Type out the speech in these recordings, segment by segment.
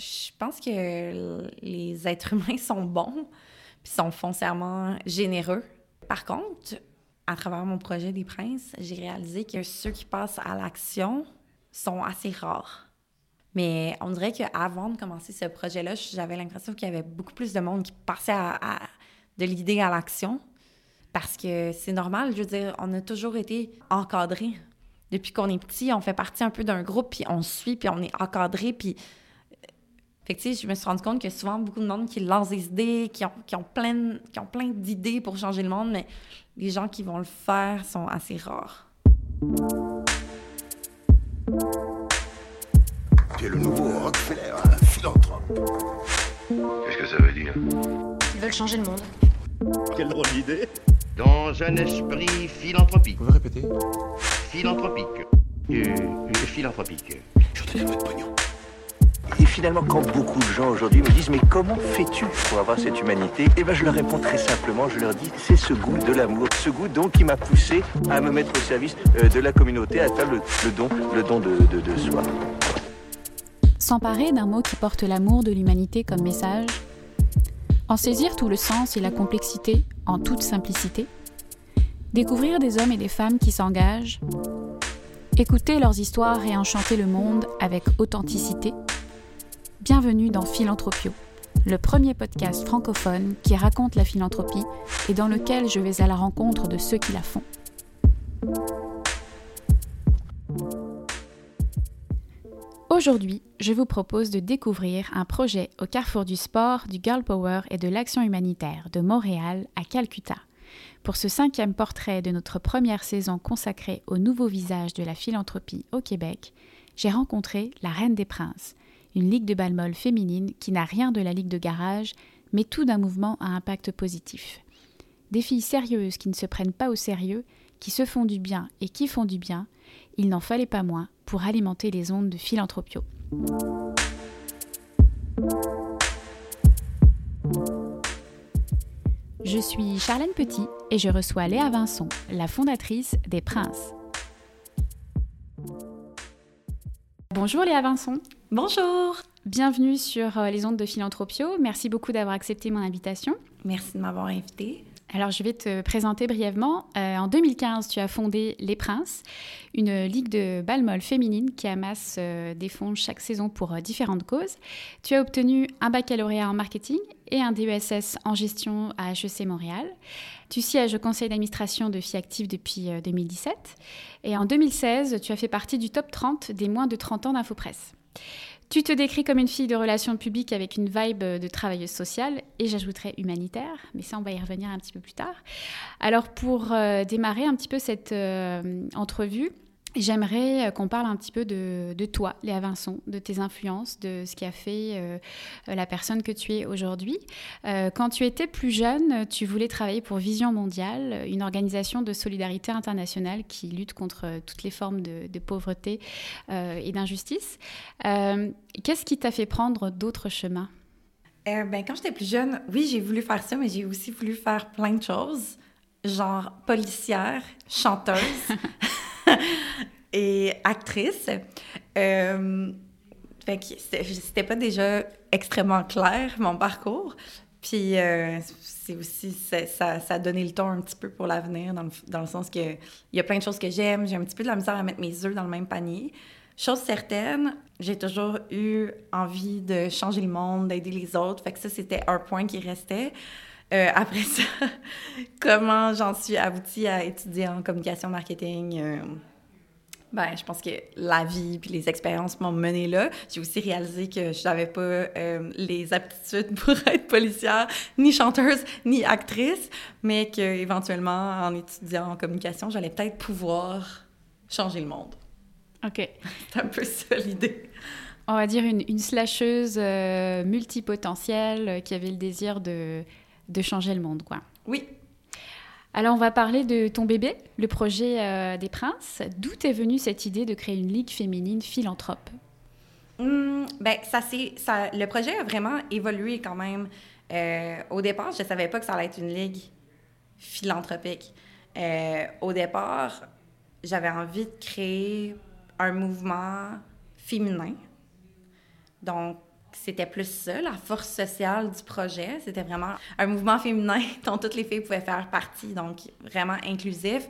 je pense que les êtres humains sont bons, puis sont foncièrement généreux. Par contre, à travers mon projet des princes, j'ai réalisé que ceux qui passent à l'action sont assez rares. Mais on dirait qu'avant de commencer ce projet-là, j'avais l'impression qu'il y avait beaucoup plus de monde qui passait de l'idée à l'action. Parce que c'est normal, je veux dire, on a toujours été encadrés. Depuis qu'on est petit, on fait partie un peu d'un groupe, puis on suit, puis on est encadré, puis... Fait que, tu sais, je me suis rendu compte que souvent, beaucoup de monde qui lancent des idées, qui ont, qui ont plein, qui ont plein d'idées pour changer le monde, mais les gens qui vont le faire sont assez rares. Tu es le nouveau Rockefeller, un philanthrope. Qu'est-ce que ça veut dire? Ils veulent changer le monde. Quelle drôle d'idée Dans un esprit philanthropique. Vous pouvez répéter Philanthropique. Euh, philanthropique. Je te donne votre pognon. Et finalement, quand beaucoup de gens aujourd'hui me disent Mais comment fais-tu pour avoir cette humanité? Eh bien, je leur réponds très simplement je leur dis C'est ce goût de l'amour, ce goût donc qui m'a poussé à me mettre au service euh, de la communauté, à faire le, don, le don de soi. S'emparer d'un mot qui porte l'amour de l'humanité comme message, en saisir tout le sens et la complexité en toute simplicité, découvrir des hommes et des femmes qui s'engagent, écouter leurs histoires et enchanter le monde avec authenticité. Bienvenue dans Philanthropio, le premier podcast francophone qui raconte la philanthropie et dans lequel je vais à la rencontre de ceux qui la font. Aujourd'hui, je vous propose de découvrir un projet au carrefour du sport, du girl power et de l'action humanitaire de Montréal à Calcutta. Pour ce cinquième portrait de notre première saison consacrée au nouveau visage de la philanthropie au Québec, j'ai rencontré la Reine des Princes, une ligue de balmol féminine qui n'a rien de la ligue de garage, mais tout d'un mouvement à impact positif. Des filles sérieuses qui ne se prennent pas au sérieux, qui se font du bien et qui font du bien, il n'en fallait pas moins pour alimenter les ondes de philanthropio. Je suis Charlène Petit et je reçois Léa Vincent, la fondatrice des Princes. Bonjour Léa Vincent. Bonjour! Bienvenue sur euh, les ondes de Philanthropio. Merci beaucoup d'avoir accepté mon invitation. Merci de m'avoir invitée. Alors, je vais te présenter brièvement. Euh, en 2015, tu as fondé Les Princes, une ligue de balles féminine qui amasse euh, des fonds chaque saison pour euh, différentes causes. Tu as obtenu un baccalauréat en marketing et un DESS en gestion à HEC Montréal. Tu sièges au conseil d'administration de FIActive depuis 2017. Et en 2016, tu as fait partie du top 30 des moins de 30 ans d'InfoPresse. Tu te décris comme une fille de relations publiques avec une vibe de travailleuse sociale et j'ajouterais humanitaire, mais ça on va y revenir un petit peu plus tard. Alors pour euh, démarrer un petit peu cette euh, entrevue, J'aimerais euh, qu'on parle un petit peu de, toi, Léa Vincent, de tes influences, de ce qui a fait euh, la personne que tu es aujourd'hui. Euh, quand tu étais plus jeune, tu voulais travailler pour Vision Mondiale, une organisation de solidarité internationale qui lutte contre toutes les formes de, pauvreté et d'injustice. Qu'est-ce qui t'a fait prendre d'autres chemins? Ben, Quand j'étais plus jeune, oui, j'ai voulu faire ça, mais j'ai aussi voulu faire plein de choses, genre policière, chanteuse. et actrice. Euh, c'était pas déjà extrêmement clair, mon parcours. Puis euh, c'est aussi, ça, ça a donné le ton un petit peu pour l'avenir, dans le, dans le sens que il y a plein de choses que j'aime. J'ai un petit peu de la misère à mettre mes œufs dans le même panier. Chose certaine, j'ai toujours eu envie de changer le monde, d'aider les autres. Fait que ça, c'était un point qui restait. Euh, après ça, comment j'en suis aboutie à étudier en communication marketing? Euh, ben, je pense que la vie puis les expériences m'ont mené là. J'ai aussi réalisé que je n'avais pas euh, les aptitudes pour être policière, ni chanteuse, ni actrice, mais qu'éventuellement, en étudiant en communication, j'allais peut-être pouvoir changer le monde. OK. C'est un peu ça l'idée. On va dire une, une slasheuse multipotentielle qui avait le désir de de changer le monde, quoi. Oui. Alors, on va parler de ton bébé, le projet euh, des princes. D'où est venue cette idée de créer une ligue féminine philanthrope? Hum, ben, ça, ça, le projet a vraiment évolué quand même. Euh, au départ, je ne savais pas que ça allait être une ligue philanthropique. Euh, au départ, j'avais envie de créer un mouvement féminin. Donc, c'était plus ça, la force sociale du projet. C'était vraiment un mouvement féminin dont toutes les filles pouvaient faire partie, donc vraiment inclusif,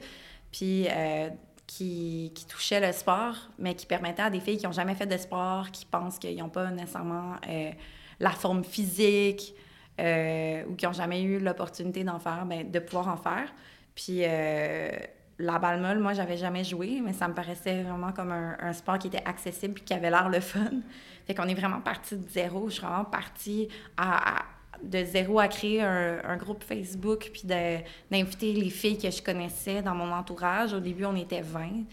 puis euh, qui, qui, touchait le sport, mais qui permettait à des filles qui n'ont jamais fait de sport, qui pensent qu'ils n'ont pas nécessairement euh, la forme physique euh, ou qui n'ont jamais eu l'opportunité d'en faire, ben, de pouvoir en faire. Puis la balle molle, moi, j'avais jamais joué, mais ça me paraissait vraiment comme un, sport qui était accessible et qui avait l'air le fun. Fait qu'on est vraiment parti de zéro. Je suis vraiment partie à, de zéro à créer un, groupe Facebook puis d'inviter les filles que je connaissais dans mon entourage. Au début, on était 20.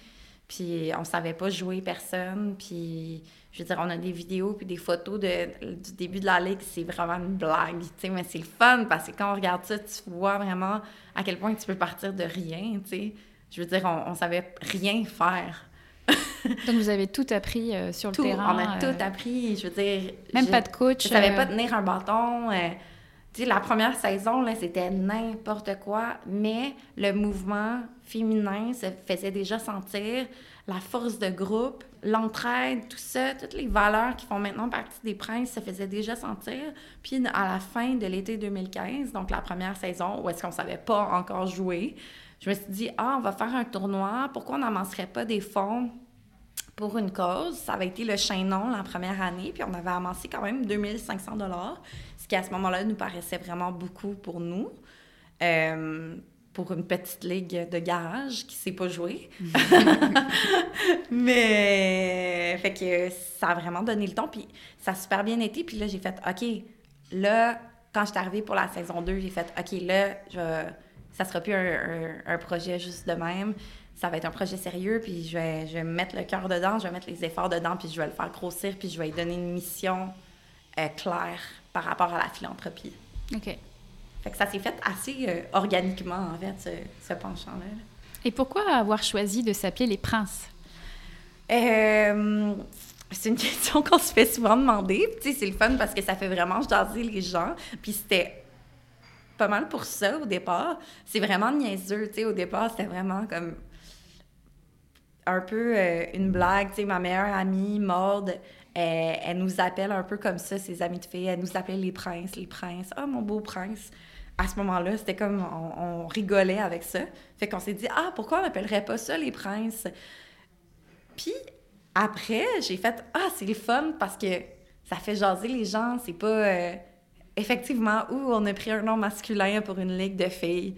Puis on savait pas jouer personne. Puis je veux dire, on a des vidéos puis des photos du début de la ligue. C'est vraiment une blague, mais c'est le fun parce que quand on regarde ça, tu vois vraiment à quel point tu peux partir de rien. Je veux dire, on, on savait rien faire. Donc vous avez tout appris euh, sur le terrain. On a tout euh, appris. Je veux dire. Même pas de coach. Je savais euh, pas tenir un bâton. tu sais, la première saison, là, c'était n'importe quoi, mais le mouvement féminin se faisait déjà sentir, la force de groupe, l'entraide, tout ça, toutes les valeurs qui font maintenant partie des princes se faisaient déjà sentir. Puis à la fin de l'été 2015, donc la première saison, où est-ce qu'on savait pas encore jouer, je me suis dit, ah, on va faire un tournoi, pourquoi on n'amasserait pas des fonds pour une cause? Ça avait été le chaînon la première année, puis on avait amassé quand même 2500 dollars, ce qui à ce moment-là nous paraissait vraiment beaucoup pour nous. Euh, pour une petite ligue de garage qui ne sait pas jouer. Mais fait que ça a vraiment donné le ton, puis ça a super bien été. Puis là, j'ai fait, OK, là, quand je suis arrivée pour la saison 2, j'ai fait, OK, là, je ça sera plus un, projet juste de même. Ça va être un projet sérieux, puis je vais, je vais mettre le cœur dedans, je vais mettre les efforts dedans, puis je vais le faire grossir, puis je vais lui donner une mission euh, claire par rapport à la philanthropie. OK. Fait que ça s'est fait assez euh, organiquement, en fait, ce, penchant-là. Et pourquoi avoir choisi de s'appeler les princes? Euh, c'est une question qu'on se fait souvent demander. Tu sais, c'est le fun parce que ça fait vraiment jaser les gens. Puis c'était pas mal pour ça au départ. C'est vraiment niaiseux, tu sais. Au départ, c'était vraiment comme un peu euh, une blague. Tu sais, ma meilleure amie, Maude, elle, nous appelle un peu comme ça, ses amies de filles. Elle nous appelait les princes, les princes. Ah, mon beau prince. À ce moment-là, c'était comme on, rigolait avec ça. Fait qu'on s'est dit, ah, pourquoi on n'appellerait pas ça les princes? Puis après, j'ai fait, ah, c'est le fun parce que ça fait jaser les gens. C'est pas. Euh, effectivement, où on a pris un nom masculin pour une ligue de filles.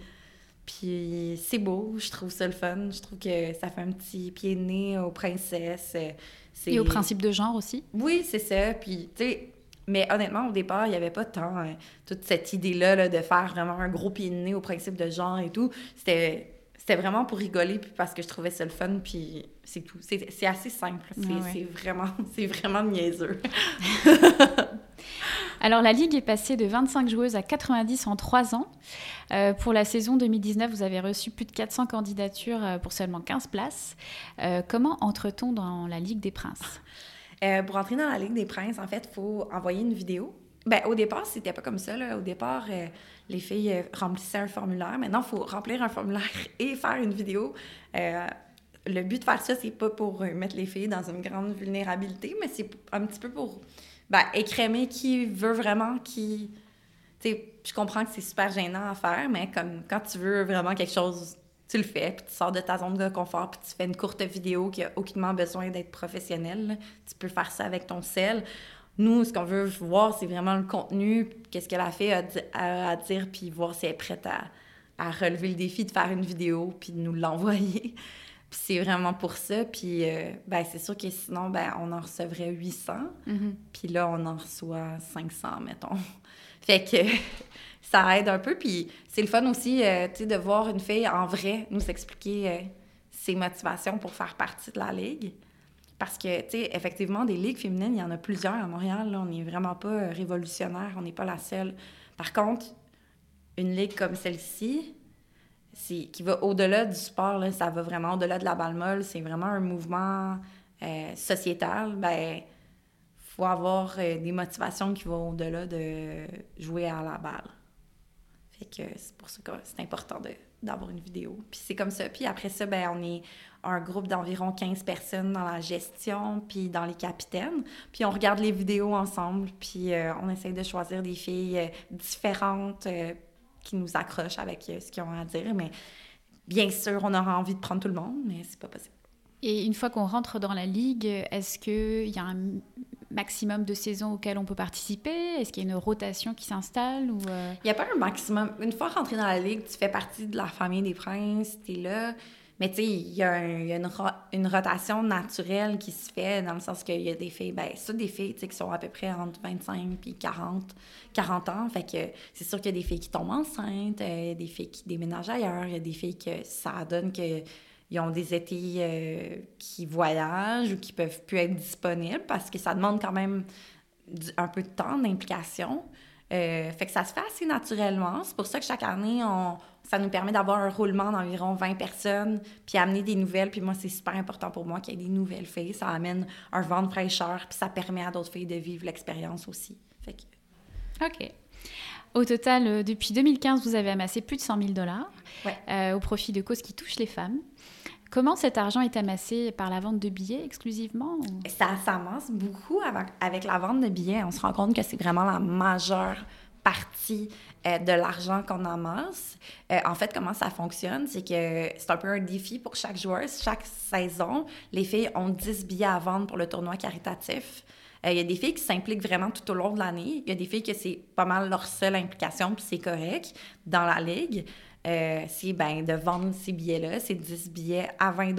Puis c'est beau, je trouve ça le fun. Je trouve que ça fait un petit pied de nez aux princesses. Et au principe de genre aussi? Oui, c'est ça. Puis, tu sais, mais honnêtement, au départ, il n'y avait pas tant hein, toute cette idée-là là, de faire vraiment un gros pied de nez au principe de genre et tout. C'était c'était vraiment pour rigoler puis parce que je trouvais ça le fun puis c'est tout c'est assez simple c'est vraiment c'est vraiment niaiseux Alors, la Ligue est passée de 25 joueuses à 90 en 3 ans. Euh, pour la saison 2019, vous avez reçu plus de 400 candidatures euh, pour seulement 15 places. Euh, comment entre-t-on dans la Ligue des Princes? Pour entrer dans la Ligue des Princes, en fait, il faut envoyer une vidéo. Ben, au départ, c'était pas comme ça. Au départ, les filles remplissaient un formulaire. Maintenant, il faut remplir un formulaire et faire une vidéo le but de faire ça, c'est pas pour mettre les filles dans une grande vulnérabilité, mais c'est un petit peu pour ben, écrémer qui veut vraiment, qui. Tu sais, je comprends que c'est super gênant à faire, mais comme quand tu veux vraiment quelque chose, tu le fais, puis tu sors de ta zone de confort, puis tu fais une courte vidéo qui a aucunement besoin d'être professionnelle. Tu peux faire ça avec ton sel. Nous, ce qu'on veut voir, c'est vraiment le contenu, qu'est-ce qu'elle a fait à, dire, puis voir si elle est prête à, à relever le défi de faire une vidéo, puis de nous l'envoyer. Puis c'est vraiment pour ça. Puis euh, ben, c'est sûr que sinon, ben, on en recevrait 800. Mm-hmm. Puis là, on en reçoit 500, mettons. fait que ça aide un peu. Puis c'est le fun aussi, euh, de voir une fille en vrai nous expliquer euh, ses motivations pour faire partie de la ligue. Parce que, tu sais, effectivement, des ligues féminines, il y en a plusieurs à Montréal. On n'est vraiment pas révolutionnaire. On n'est pas la seule. Par contre, une ligue comme celle-ci, qui va au-delà du sport, là, ça va vraiment au-delà de la balle molle, c'est vraiment un mouvement euh, sociétal, ben faut avoir euh, des motivations qui vont au-delà de jouer à la balle. Fait que c'est pour ça que c'est important d'avoir une vidéo. Puis c'est comme ça. Puis après ça, ben on est un groupe d'environ 15 personnes dans la gestion, puis dans les capitaines. Puis on regarde les vidéos ensemble, puis euh, on essaye de choisir des filles euh, différentes euh, qui nous accrochent avec ce qu'ils ont à dire. Mais bien sûr, on aura envie de prendre tout le monde, mais c'est pas possible. Et une fois qu'on rentre dans la ligue, est-ce qu'il y a un maximum de saisons auxquelles on peut participer? Est-ce qu'il y a une rotation qui s'installe ou euh, Il n'y a pas un maximum. Une fois rentré dans la ligue, tu fais partie de la famille des princes, tu es là. Mais tu sais, il y a, une, une rotation naturelle qui se fait dans le sens qu'il y a des filles, ben, ça, des filles qui sont à peu près entre 25 et 40, 40 ans. Fait que c'est sûr qu'il y a des filles qui tombent enceintes, euh, des filles qui déménagent ailleurs, il y a des filles que ça donne que ils ont des étés euh, qui voyagent ou qui peuvent plus être disponibles parce que ça demande quand même un peu de temps d'implication. Euh, fait que ça se fait assez naturellement. C'est pour ça que chaque année, on, ça nous permet d'avoir un roulement d'environ 20 personnes, puis amener des nouvelles. Puis moi, c'est super important pour moi qu'il y ait des nouvelles filles. Ça amène un vent de fraîcheur, puis ça permet à d'autres filles de vivre l'expérience aussi. Fait que, Ok. Au total, euh, depuis 2015, vous avez amassé plus de 100 000 dollars Ouais. euh, au profit de causes qui touchent les femmes. Comment cet argent est amassé par la vente de billets exclusivement ou- ça s'amasse beaucoup avec, avec la vente de billets. On se rend compte que c'est vraiment la majeure partie euh, de l'argent qu'on amasse. Euh, en fait, comment ça fonctionne, c'est que c'est un peu un défi pour chaque joueur. Chaque saison, les filles ont 10 billets à vendre pour le tournoi caritatif. Euh, Il y a des filles qui s'impliquent vraiment tout au long de l'année. Il y a des filles que c'est pas mal leur seule implication, puis c'est correct dans la ligue. Euh, c'est ben, de vendre ces billets-là, c'est 10 billets à 20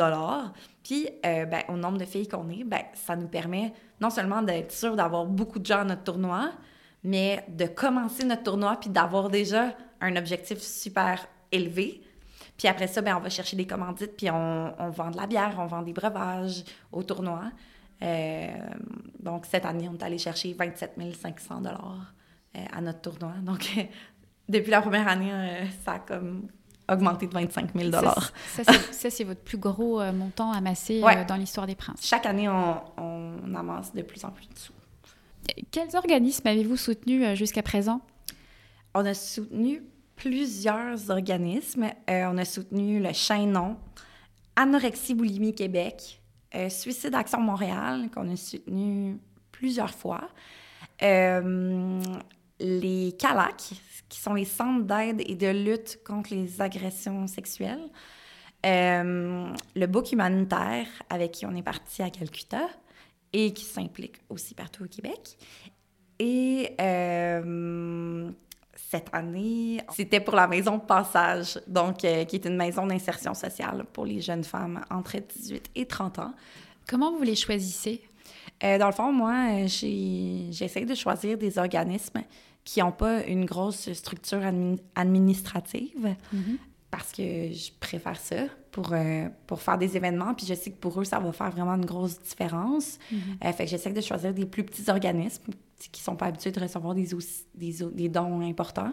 Puis, euh, ben, au nombre de filles qu'on est, ben, ça nous permet non seulement d'être sûr d'avoir beaucoup de gens à notre tournoi, mais de commencer notre tournoi puis d'avoir déjà un objectif super élevé. Puis après ça, ben, on va chercher des commandites, puis on vend de la bière, on vend des breuvages au tournoi. Euh, donc, cette année, on est allé chercher 27 500 dollars euh, à notre tournoi. Donc, depuis la première année, euh, ça a comme augmenté de 25 000 Ça, c'est- votre plus gros euh, montant amassé euh, dans l'histoire des princes. Chaque année, on, on amasse de plus en plus de sous. Quels organismes avez-vous soutenus euh, jusqu'à présent? On a soutenu plusieurs organismes. On a soutenu le Chaînon, Anorexie Boulimie Québec, euh, Suicide Action Montréal, qu'on a soutenu plusieurs fois. Euh, les CALAC, qui sont les centres d'aide et de lutte contre les agressions sexuelles. Euh, le Book humanitaire, avec qui on est parti à Calcutta et qui s'implique aussi partout au Québec. Et cette année, c'était pour la maison de passage, donc euh, qui est une maison d'insertion sociale pour les jeunes femmes entre 18 et 30 ans. Comment vous les choisissez? Euh, dans le fond, moi, euh, j'essaie de choisir des organismes qui n'ont pas une grosse structure admi- administrative parce que je préfère ça pour, euh, pour faire des événements. Puis je sais que pour eux, ça va faire vraiment une grosse différence. Euh, fait que j'essaie de choisir des plus petits organismes qui sont pas habitués de recevoir des, aussi- des, o- des dons importants.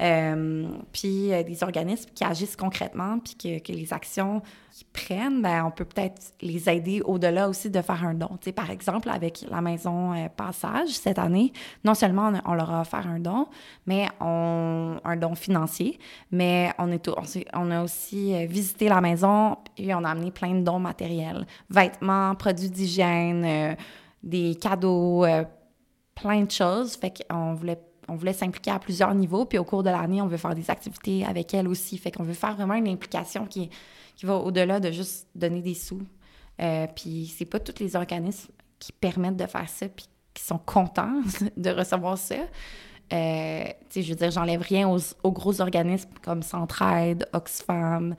Euh, puis euh, des organismes qui agissent concrètement, puis que, que les actions qu'ils prennent, ben, on peut peut-être les aider au-delà aussi de faire un don. Tu sais, par exemple, avec la maison euh, Passage cette année, non seulement on, on leur a offert un don, mais on, un don financier, mais on, est, on, a aussi visité la maison et on a amené plein de dons matériels, vêtements, produits d'hygiène, des cadeaux, plein de choses. Fait qu'on voulait, on voulait s'impliquer à plusieurs niveaux. Puis au cours de l'année, on veut faire des activités avec elle aussi. Fait qu'on veut faire vraiment une implication qui, qui va au-delà de juste donner des sous. Euh, puis c'est pas tous les organismes qui permettent de faire ça puis qui sont contents de recevoir ça. Euh, je veux dire, j'enlève rien aux, gros organismes comme Centraide, Oxfam,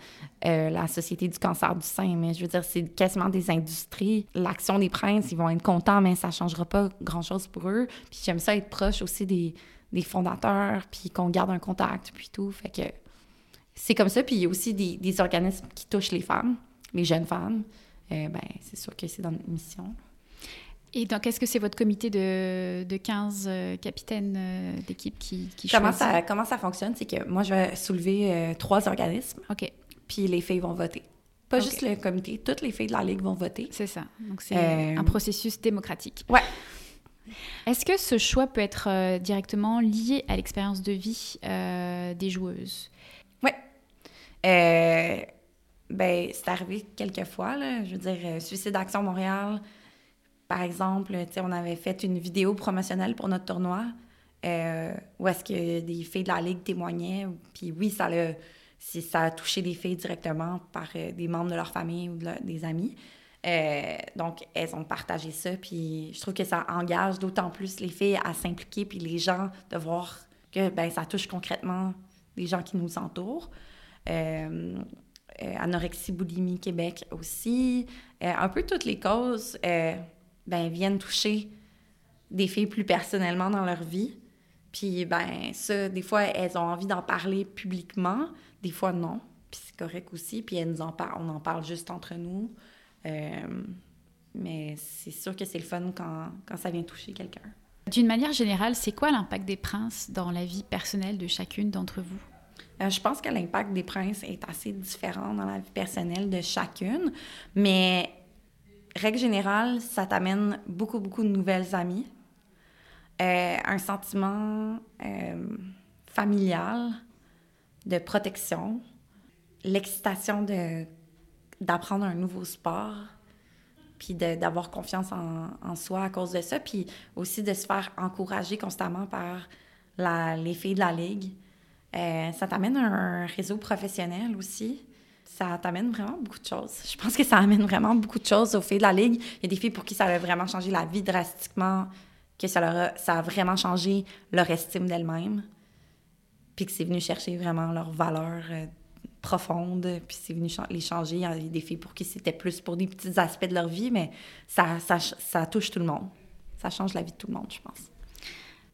euh, la Société du cancer du sein, mais je veux dire, c'est quasiment des industries. L'action des princes, ils vont être contents, mais ça changera pas grand-chose pour eux. Puis j'aime ça être proche aussi des, des fondateurs, puis qu'on garde un contact, puis tout. Fait que c'est comme ça. Puis il y a aussi des, des organismes qui touchent les femmes, les jeunes femmes. Euh, ben, c'est sûr que c'est dans notre mission. Et donc, est-ce que c'est votre comité de, de 15 euh, capitaines euh, d'équipe qui, qui Comment choisit? ça, comment ça fonctionne? C'est que moi, je vais soulever euh, trois organismes, Ok, puis les filles vont voter. Pas juste le comité, toutes les filles de la Ligue vont voter. c'est ça. Donc, c'est un processus démocratique. Ouais. Est-ce que ce choix peut être directement lié à l'expérience de vie des joueuses? Euh, ben, c'est arrivé quelques fois, là. Je veux dire, Suicide Action Montréal, par exemple, on avait fait une vidéo promotionnelle pour notre tournoi euh, où est-ce que des filles de la Ligue témoignaient. Puis oui, ça, l'a- si ça a touché des filles directement par euh, des membres de leur famille ou des amis. Euh, donc, elles ont partagé ça, puis je trouve que ça engage d'autant plus les filles à s'impliquer, puis les gens de voir que ben, ça touche concrètement les gens qui nous entourent. Anorexie, boulimie Québec aussi. Un peu toutes les causes ben, viennent toucher des filles plus personnellement dans leur vie. Puis, ben, ça, des fois, elles ont envie d'en parler publiquement, des fois, non. Puis c'est correct aussi. Puis elles nous en parlent, on en parle juste entre nous. Euh, mais c'est sûr que c'est le fun quand, quand ça vient toucher quelqu'un. D'une manière générale, c'est quoi l'impact des princes dans la vie personnelle de chacune d'entre vous? Euh, je pense que l'impact des princes est assez différent dans la vie personnelle de chacune, mais règle générale, ça t'amène beaucoup, beaucoup de nouvelles amies, Euh, un sentiment euh, familial, de protection, l'excitation de, d'apprendre un nouveau sport, puis de- d'avoir confiance en, en soi à cause de ça, puis aussi de se faire encourager constamment par la- les filles de la ligue. Euh, ça t'amène un réseau professionnel aussi. Ça t'amène vraiment beaucoup de choses. Je pense que ça amène vraiment beaucoup de choses aux filles de la ligue. Il y a des filles pour qui ça a vraiment changé la vie drastiquement, que ça, leur a, vraiment changé leur estime d'elles-mêmes, puis que c'est venu chercher vraiment leur valeur euh, profonde, puis c'est venu les changer. Il y a des filles pour qui c'était plus pour des petits aspects de leur vie, mais ça touche tout le monde. Ça change la vie de tout le monde, je pense.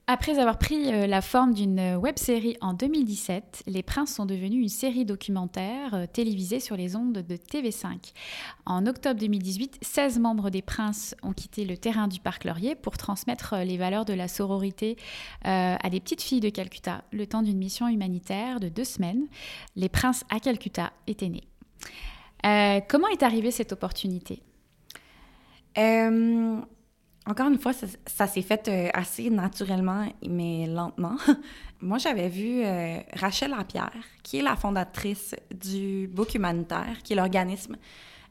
Après avoir pris euh, la forme d'une web-série en 2017, Les Princes sont devenus une série documentaire euh, télévisée sur les ondes de TV5. En octobre 2018, 16 membres des Princes ont quitté le terrain du Parc Laurier pour transmettre euh, les valeurs de la sororité euh, à des petites filles de Calcutta, le temps d'une mission humanitaire de deux semaines. Les Princes à Calcutta étaient nés. Euh, comment est arrivée cette opportunité? Euh, encore une fois, ça, s'est fait euh, assez naturellement, mais lentement. Moi, j'avais vu euh, Rachel Lapierre, qui est la fondatrice du Book Humanitaire, qui est l'organisme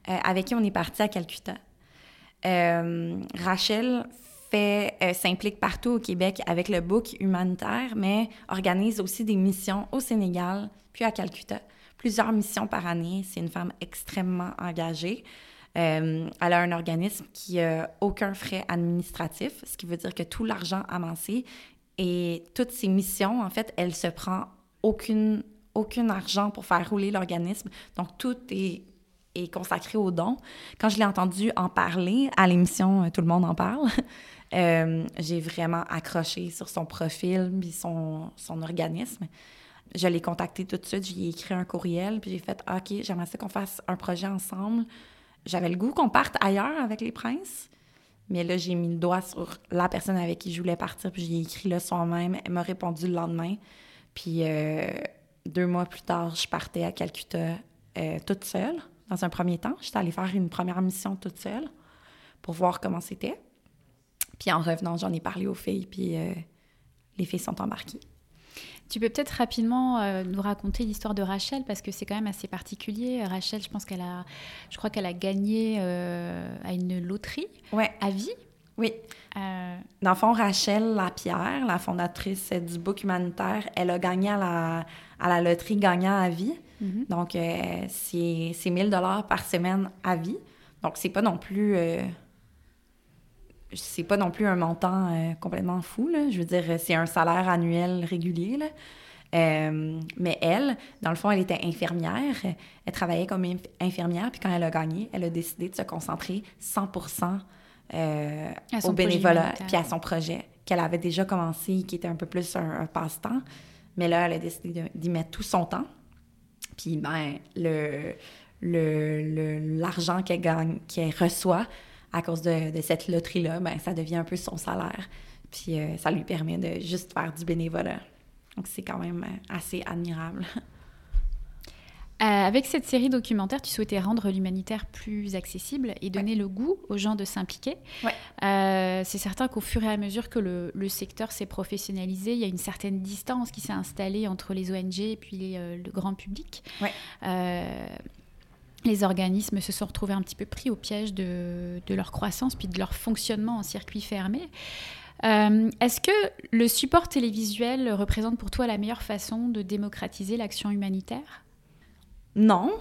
euh, avec qui on est parti à Calcutta. Rachel s'implique partout au Québec avec le Book Humanitaire, mais organise aussi des missions au Sénégal, puis à Calcutta. Plusieurs missions par année. C'est une femme extrêmement engagée. Euh, elle a un organisme qui n'a aucun frais administratif, ce qui veut dire que tout l'argent amassé et toutes ses missions, en fait, elle se prend aucun argent pour faire rouler l'organisme. Donc, tout est, consacré aux dons. Quand je l'ai entendu en parler à l'émission euh, Tout le monde en parle, euh, j'ai vraiment accroché sur son profil puis son, organisme. Je l'ai contacté tout de suite, j'ai écrit un courriel, puis j'ai fait « OK, j'aimerais ça qu'on fasse un projet ensemble. » J'avais le goût qu'on parte ailleurs avec les princes, mais là, j'ai mis le doigt sur la personne avec qui je voulais partir, puis j'ai écrit le soir même. Elle m'a répondu le lendemain. Puis euh, deux mois plus tard, je partais à Calcutta euh, toute seule, dans un premier temps. J'étais allée faire une première mission toute seule pour voir comment c'était. Puis en revenant, j'en ai parlé aux filles, puis euh, les filles sont embarquées. Tu peux peut-être rapidement euh, nous raconter l'histoire de Rachel parce que c'est quand même assez particulier. Rachel, je pense qu'elle a, je crois qu'elle a gagné euh, à une loterie Ouais, à vie. oui. Euh, Dans le fond, Rachel Lapierre, la fondatrice du Book Humanitaire, elle a gagné à la, à la loterie gagnant à vie. Mhm. Donc, euh, c'est c'est 1000 dollars par semaine à vie. Donc, c'est pas non plus... c'est pas non plus un montant euh, complètement fou, là. Je veux dire, c'est un salaire annuel régulier, là. Euh, mais elle, dans le fond, elle était infirmière. Elle travaillait comme inf- infirmière, puis quand elle a gagné, elle a décidé de se concentrer 100 euh, au bénévolat, puis à son projet qu'elle avait déjà commencé, qui était un peu plus un, un passe-temps. Mais là, elle a décidé d'y mettre tout son temps. Puis, ben, le, le, le- l'argent qu'elle gagne, qu'elle reçoit à cause de, de cette loterie-là, ben, ça devient un peu son salaire. Puis, euh, ça lui permet de juste faire du bénévolat. Donc, c'est quand même euh, assez admirable. euh, avec cette série documentaire, tu souhaitais rendre l'humanitaire plus accessible et donner le goût aux gens de s'impliquer. Ouais. Euh, c'est certain qu'au fur et à mesure que le, le secteur s'est professionnalisé, il y a une certaine distance qui s'est installée entre les ONG et puis les, le grand public. Ouais. Les organismes se sont retrouvés un petit peu pris au piège de, de leur croissance puis de leur fonctionnement en circuit fermé. Euh, Est-ce que le support télévisuel représente pour toi la meilleure façon de démocratiser l'action humanitaire? Non.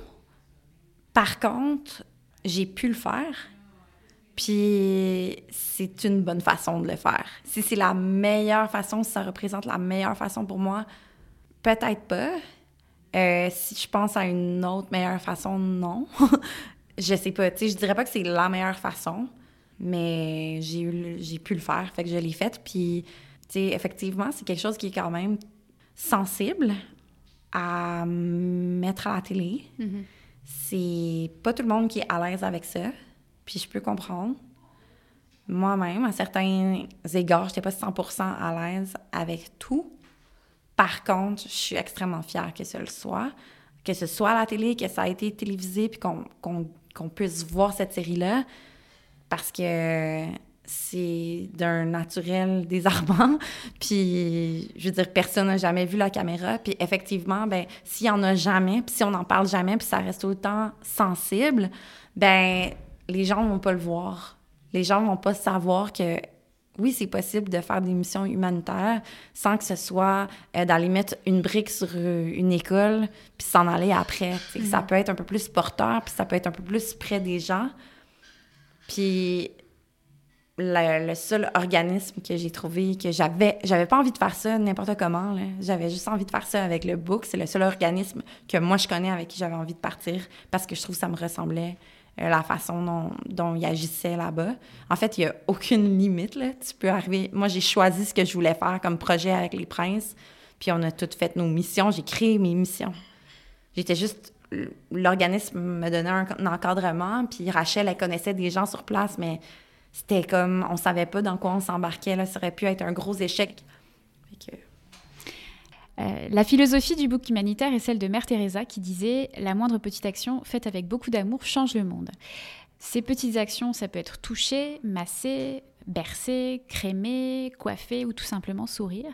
Par contre, j'ai pu le faire. Puis c'est une bonne façon de le faire. Si c'est la meilleure façon, si ça représente la meilleure façon pour moi, peut-être pas. Euh, si je pense à une autre meilleure façon, non. je sais pas. Tu sais, je dirais pas que c'est la meilleure façon, mais j'ai eu, j'ai pu le faire, fait que je l'ai fait. Puis, tu sais, effectivement, c'est quelque chose qui est quand même sensible à mettre à la télé. C'est pas tout le monde qui est à l'aise avec ça, puis je peux comprendre. Moi-même, à certains égards, j'étais pas 100% à l'aise avec tout. Par contre, je suis extrêmement fière que ce soit, que ce soit à la télé, que ça a été télévisé, puis qu'on qu'on- qu'on puisse voir cette série-là, parce que c'est d'un naturel désarmant. Puis, je veux dire, personne n'a jamais vu la caméra. Puis, effectivement, ben s'il y en a jamais, puis si on n'en parle jamais, puis ça reste autant sensible, ben les gens vont pas le voir. Les gens vont pas savoir que oui, c'est possible de faire des missions humanitaires sans que ce soit euh, d'aller mettre une brique sur euh, une école puis s'en aller après. Ça peut être un peu plus porteur, puis ça peut être un peu plus près des gens. Puis le, le seul organisme que j'ai trouvé que j'avais j'avais pas envie de faire ça n'importe comment j'avais juste envie de faire ça avec le book c'est le seul organisme que moi je connais avec qui j'avais envie de partir parce que je trouve que ça me ressemblait euh, la façon dont, dont il agissait là-bas en fait il y a aucune limite là tu peux arriver moi j'ai choisi ce que je voulais faire comme projet avec les princes puis on a toutes fait nos missions j'ai créé mes missions J'étais juste. L'organisme me donnait un, encadrement, puis Rachel, elle connaissait des gens sur place, mais c'était comme. On savait pas dans quoi on s'embarquait. Ça aurait pu être un gros échec. Euh, la philosophie du book humanitaire est celle de Mère Teresa qui disait La moindre petite action faite avec beaucoup d'amour change le monde. Ces petites actions, ça peut être toucher, masser, bercer, crémer, coiffer ou tout simplement sourire.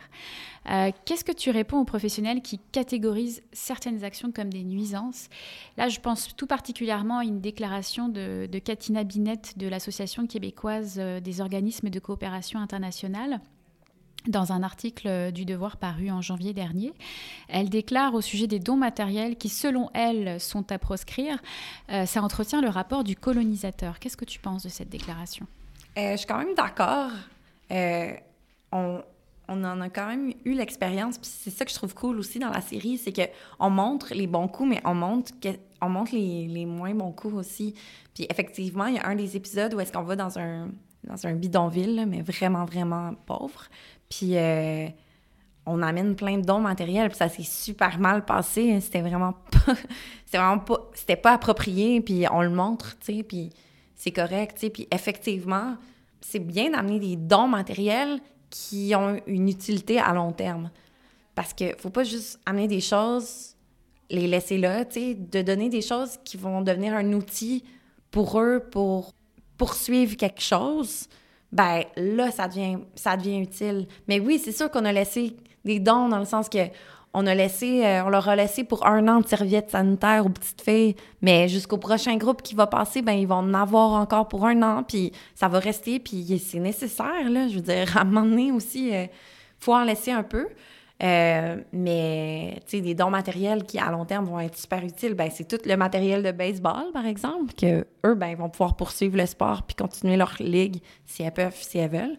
Euh, Qu'est-ce que tu réponds aux professionnels qui catégorisent certaines actions comme des nuisances? Là, je pense tout particulièrement à une déclaration de, de Katina Binette de l'Association québécoise euh, des organismes de coopération internationale dans un article du Devoir paru en janvier dernier. Elle déclare au sujet des dons matériels qui, selon elle, sont à proscrire, euh, ça entretient le rapport du colonisateur. Qu'est-ce que tu penses de cette déclaration? Euh, je suis quand même d'accord. Euh, on, en a quand même eu l'expérience, c'est ça que je trouve cool aussi dans la série, c'est que on montre les bons coups, mais on montre, on montre les, les moins bons coups aussi. Puis effectivement, il y a un des épisodes où est-ce qu'on va dans un, dans un bidonville, mais vraiment, vraiment pauvre. Puis euh, on amène plein de dons matériels, puis ça s'est super mal passé. C'était vraiment pas... C'était vraiment pas... C'était pas approprié, puis on le montre, tu puis c'est correct, tu. Puis effectivement, c'est bien d'amener des dons matériels qui ont une utilité à long terme. Parce que faut pas juste amener des choses, les laisser là, tu de donner des choses qui vont devenir un outil pour eux pour poursuivre quelque chose. Ben là, ça devient, ça devient utile. Mais oui, c'est sûr qu'on a laissé des dons dans le sens que on a laissé, euh, on leur a laissé pour un an de serviettes sanitaires aux petites filles, mais jusqu'au prochain groupe qui va passer, ben ils vont en avoir encore pour un an, puis ça va rester, puis c'est nécessaire, là, je veux dire, à un moment donné aussi, il faut en laisser un peu. Euh, mais, tu sais, des dons matériels qui, à long terme, vont être super utiles, ben c'est tout le matériel de baseball, par exemple, que eux, ben, vont pouvoir poursuivre le sport puis continuer leur ligue si elles peuvent, si elles veulent.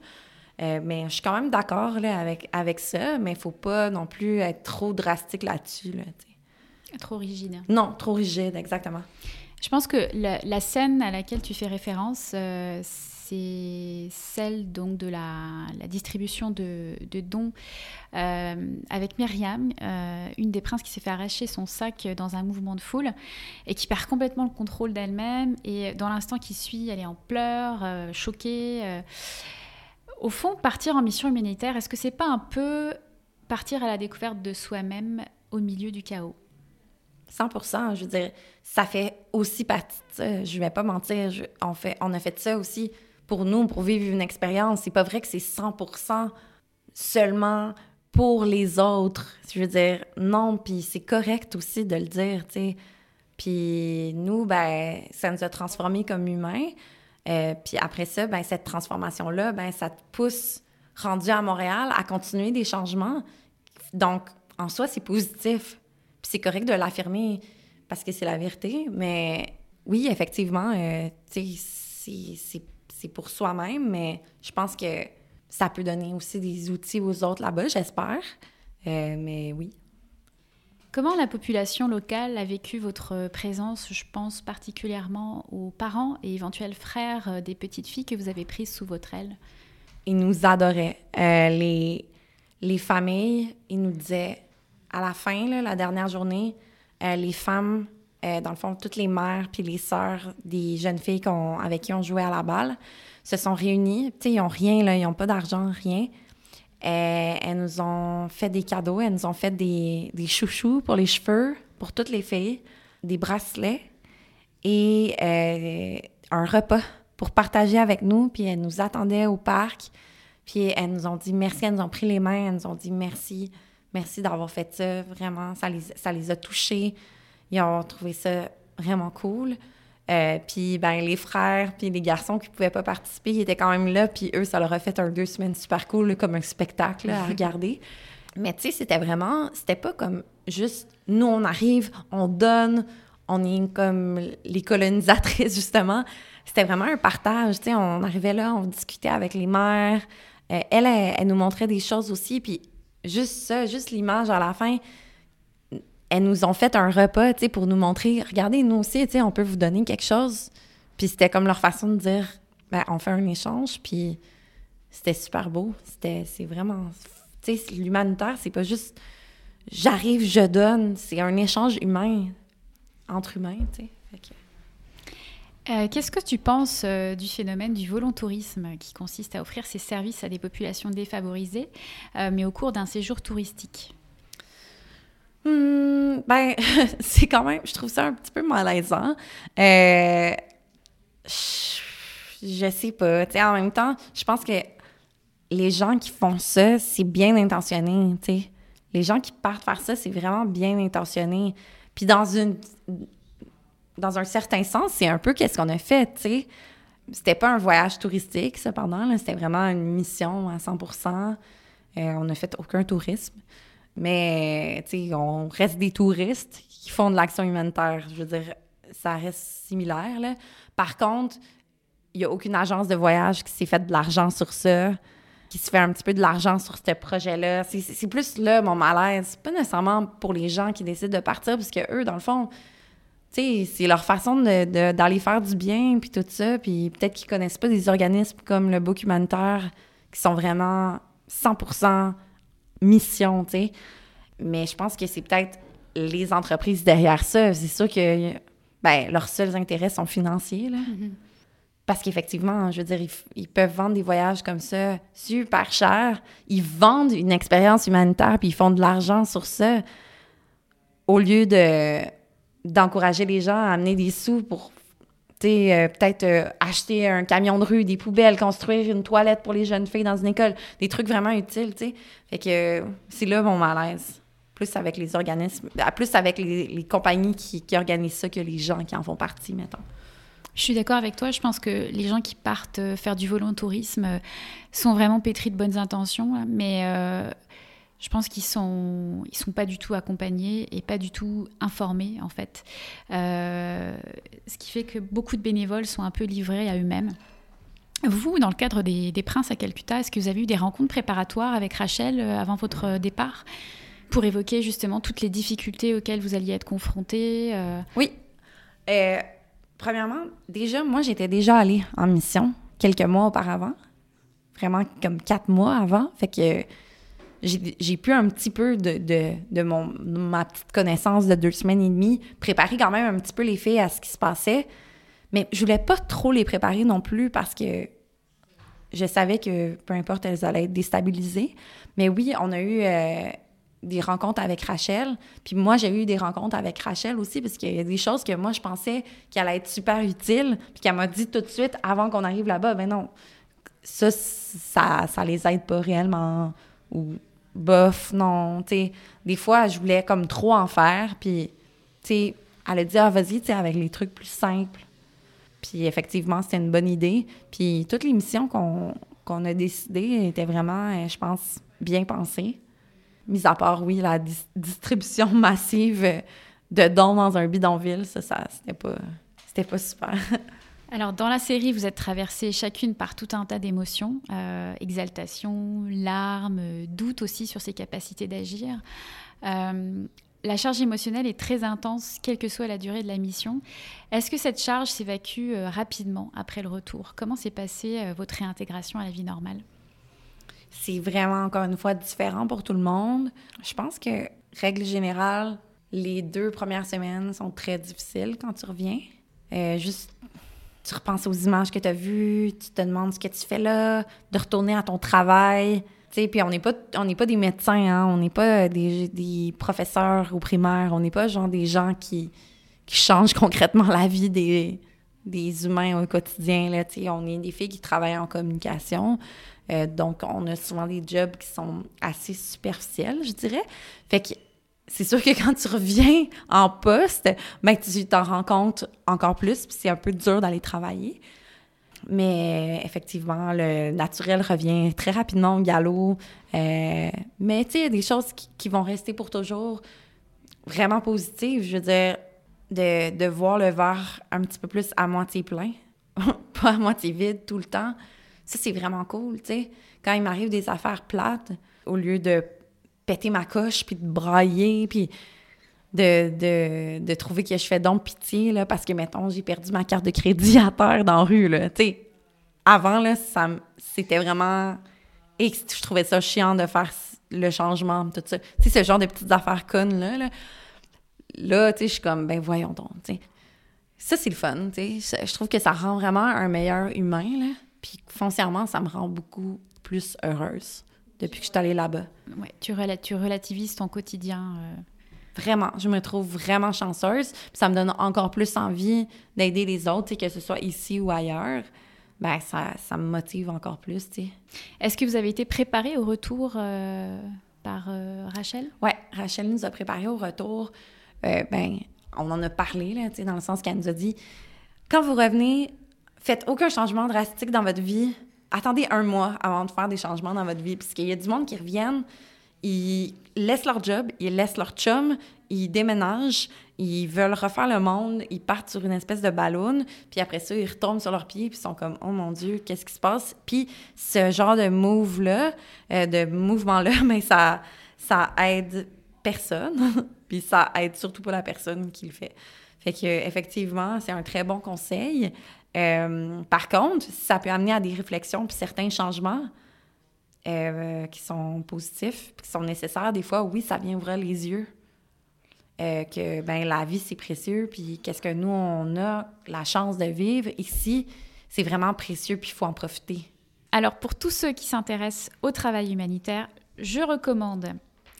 Euh, mais je suis quand même d'accord avec, avec ça, mais il faut pas non plus être trop drastique là-dessus. Là. Trop rigide. non, trop rigide, exactement. Je pense que la, la scène à laquelle tu fais référence, euh, c'est celle donc de la, distribution de, dons euh, avec Myriam, euh, une des princes qui s'est fait arracher son sac dans un mouvement de foule et qui perd complètement le contrôle d'elle-même. Et dans l'instant qui suit, elle est en pleurs, euh, choquée. Au fond, partir en mission humanitaire, est-ce que c'est pas un peu partir à la découverte de soi-même au milieu du chaos? 100% je veux dire, ça fait aussi partie de ça. Je vais pas mentir, je- on, fait, on a fait ça aussi pour nous, pour vivre une expérience. C'est pas vrai que c'est 100% seulement pour les autres. Je veux dire, non, puis c'est correct aussi de le dire, tu sais. Puis nous, ben, ça nous a transformés comme humains. Euh, puis après ça, ben, cette transformation-là, ben, ça te pousse, rendu à Montréal, à continuer des changements. Donc, en soi, c'est positif. Puis c'est correct de l'affirmer parce que c'est la vérité. Mais oui, effectivement, euh, tu sais, c'est- c'est- pour soi-même, mais je pense que ça peut donner aussi des outils aux autres là-bas, j'espère. Euh, mais oui. Comment la population locale a vécu votre présence Je pense particulièrement aux parents et éventuels frères euh, des petites filles que vous avez prises sous votre aile? Ils nous adoraient. Euh, les, les familles, ils nous disaient, à la fin, là, la dernière journée, euh, les femmes, dans le fond, toutes les mères puis les sœurs des jeunes filles avec qui on jouait à la balle, se sont réunies. Tu sais, ils n'ont rien, ils n'ont pas d'argent, rien. Euh, elles nous ont fait des cadeaux, elles nous ont fait des, chouchous pour les cheveux, pour toutes les filles, des bracelets et euh, un repas pour partager avec nous. Puis elles nous attendaient au parc. Puis elles nous ont dit merci, elles nous ont pris les mains, elles nous ont dit merci, merci d'avoir fait ça. Vraiment, ça les, ça les a touchés. Ils ont trouvé ça vraiment cool. Euh, puis ben, les frères puis les garçons qui pouvaient pas participer, ils étaient quand même là. Puis eux, ça leur a fait un deux semaines super cool, là, comme un spectacle là, à regarder. Mais tu sais, c'était vraiment, c'était pas comme juste nous, on arrive, on donne, on est comme les colonisatrices, justement. C'était vraiment un partage, tu sais, on arrivait là, on discutait avec les mères. Euh, elle, elle, elle nous montrait des choses aussi, puis juste ça, juste l'image à la fin, elles nous ont fait un repas, tu sais, pour nous montrer, regardez, nous aussi, tu sais, on peut vous donner quelque chose. Puis c'était comme leur façon de dire, ben, on fait un échange, puis c'était super beau. C'était, c'est vraiment, tu sais, l'humanitaire, c'est pas juste j'arrive, je donne, c'est un échange humain entre humains, tu sais. Euh, Qu'est-ce que tu penses euh, du phénomène du volontourisme qui consiste à offrir ses services à des populations défavorisées, euh, mais au cours d'un séjour touristique? Hmm, ben, c'est quand même, je trouve ça un petit peu malaisant. Euh, je, sais pas. Tu sais, en même temps, je pense que les gens qui font ça, c'est bien intentionné, tu sais. Les gens qui partent faire ça, c'est vraiment bien intentionné. Puis dans une dans un certain sens, c'est un peu qu'est-ce qu'on a fait, tu sais. C'était pas un voyage touristique, cependant, c'était vraiment une mission à 100% Euh, On n'a fait aucun tourisme. Mais, tu sais, on reste des touristes qui font de l'action humanitaire. Je veux dire, ça reste similaire, là. Par contre, il n'y a aucune agence de voyage qui s'est fait de l'argent sur ça, qui se fait un petit peu de l'argent sur ce projet-là. C'est- plus là mon malaise. C'est pas nécessairement pour les gens qui décident de partir, parce que eux, dans le fond, tu sais, c'est leur façon de- de- d'aller faire du bien, puis tout ça. Puis peut-être qu'ils connaissent pas des organismes comme le Book humanitaire qui sont vraiment 100 mission, tu sais. Mais je pense que c'est peut-être les entreprises derrière ça. C'est sûr que ben, leurs seuls intérêts sont financiers, là. Parce qu'effectivement, je veux dire, ils, peuvent vendre des voyages comme ça super cher. Ils vendent une expérience humanitaire puis ils font de l'argent sur ça au lieu de d'encourager les gens à amener des sous pour euh, peut-être euh, acheter un camion de rue, des poubelles, construire une toilette pour les jeunes filles dans une école, des trucs vraiment utiles, tu sais. Fait que euh, c'est là mon malaise. Plus avec les organismes, plus avec les, compagnies qui, qui organisent ça que les gens qui en font partie, mettons. Je suis d'accord avec toi. Je pense que les gens qui partent faire du volontourisme sont vraiment pétris de bonnes intentions, là, mais je pense qu'ils sont, ils sont pas du tout accompagnés et pas du tout informés en fait. Euh, ce qui fait que beaucoup de bénévoles sont un peu livrés à eux-mêmes. Vous, dans le cadre des, des Princes à Calcutta, est-ce que vous avez eu des rencontres préparatoires avec Rachel euh, avant votre départ pour évoquer justement toutes les difficultés auxquelles vous alliez être confrontés euh, Oui. Premièrement, déjà, moi, j'étais déjà allée en mission quelques mois auparavant. Vraiment comme quatre mois avant. Fait que j'ai pu un petit peu de, de, de mon, ma petite connaissance de deux semaines et demie préparer quand même un petit peu les filles à ce qui se passait. Mais je voulais pas trop les préparer non plus parce que je savais que peu importe, elles allaient être déstabilisées. Mais oui, on a eu euh, des rencontres avec Rachel. Puis moi, j'ai eu des rencontres avec Rachel aussi parce qu'il y a des choses que moi, je pensais qu'elle allait être super utile. Puis qu'elle m'a dit tout de suite avant qu'on arrive là-bas, ben non, ça, ça, ça les aide pas réellement. Ou bof, non. Des fois, je voulais comme trop en faire. Puis, elle a dit, ah, vas-y, avec les trucs plus simples. Puis effectivement, c'était une bonne idée. Puis toutes les missions qu'on a décidées étaient vraiment, euh, je pense, bien pensées. Mis à part, oui, la dis- distribution massive de dons dans un bidonville, ça, ça c'était pas, pas super. Alors, dans la série, vous êtes traversées chacune par tout un tas d'émotions, euh, exaltation, larmes, doute aussi sur ses capacités d'agir. Euh, la charge émotionnelle est très intense, quelle que soit la durée de la mission. Est-ce que cette charge s'évacue euh, rapidement après le retour? Comment s'est passée votre réintégration à la vie normale? C'est vraiment, encore une fois, différent pour tout le monde. Je pense que, règle générale, les deux premières semaines sont très difficiles quand tu reviens. Juste, tu repenses aux images que tu as vues, tu te demandes ce que tu fais là, de retourner à ton travail. Puis on n'est pas, pas des médecins, hein, on n'est pas des, des professeurs au primaire, on n'est pas genre des gens qui, qui changent concrètement la vie des, des humains au quotidien. Là, on est des filles qui travaillent en communication. Euh, donc, on a souvent des jobs qui sont assez superficiels, je dirais. Fait que c'est sûr que quand tu reviens en poste, ben, tu t'en rends compte encore plus, puis c'est un peu dur d'aller travailler. Mais effectivement, le naturel revient très rapidement au galop. Euh, mais tu sais, il y a des choses qui, qui vont rester pour toujours vraiment positives. Je veux dire, de, de voir le verre un petit peu plus à moitié plein, pas à moitié vide tout le temps. Ça, c'est vraiment cool, tu sais. Quand il m'arrive des affaires plates, au lieu de péter ma coche, puis de brailler, puis de, de, de trouver que je fais donc pitié, là, parce que, mettons, j'ai perdu ma carte de crédit à terre dans la rue, là, tu sais. Avant, là, ça, c'était vraiment... Et je trouvais ça chiant de faire le changement, tout ça. Tu sais, ce genre de petites affaires connes-là, là. Là, tu sais, je suis comme, ben voyons donc, tu sais. Ça, c'est le fun, tu sais. Je trouve que ça rend vraiment un meilleur humain, là. Puis foncièrement, ça me rend beaucoup plus heureuse depuis que je suis allée là-bas. ouais, tu, rela- tu relativises ton quotidien. euh, Vraiment, je me trouve vraiment chanceuse. Puis ça me donne encore plus envie d'aider les autres, que ce soit ici ou ailleurs. Ben, ça, ça me motive encore plus. Est-ce que vous avez été préparé au retour euh, par euh, Rachel? Ouais, Rachel nous a préparé au retour. Ben, on en a parlé, là, dans le sens qu'elle nous a dit quand vous revenez, faites aucun changement drastique dans votre vie. Attendez un mois avant de faire des changements dans votre vie. Parce qu'il y a du monde qui reviennent, ils laissent leur job, ils laissent leur chum, ils déménagent, ils veulent refaire le monde, ils partent sur une espèce de ballon, puis après ça, ils retombent sur leurs pieds, puis ils sont comme « Oh mon Dieu, qu'est-ce qui se passe? » Puis ce genre de move-là, euh, de mouvement-là, mais ça, ça aide personne, puis ça aide surtout pas la personne qui le fait. Fait que effectivement, c'est un très bon conseil. Euh, par contre, ça peut amener à des réflexions puis certains changements euh, qui sont positifs, qui sont nécessaires. Des fois, oui, ça vient ouvrir les yeux. Euh, que ben la vie c'est précieux puis qu'est-ce que nous on a la chance de vivre ici c'est vraiment précieux puis il faut en profiter Alors, pour tous ceux qui s'intéressent au travail humanitaire, je recommande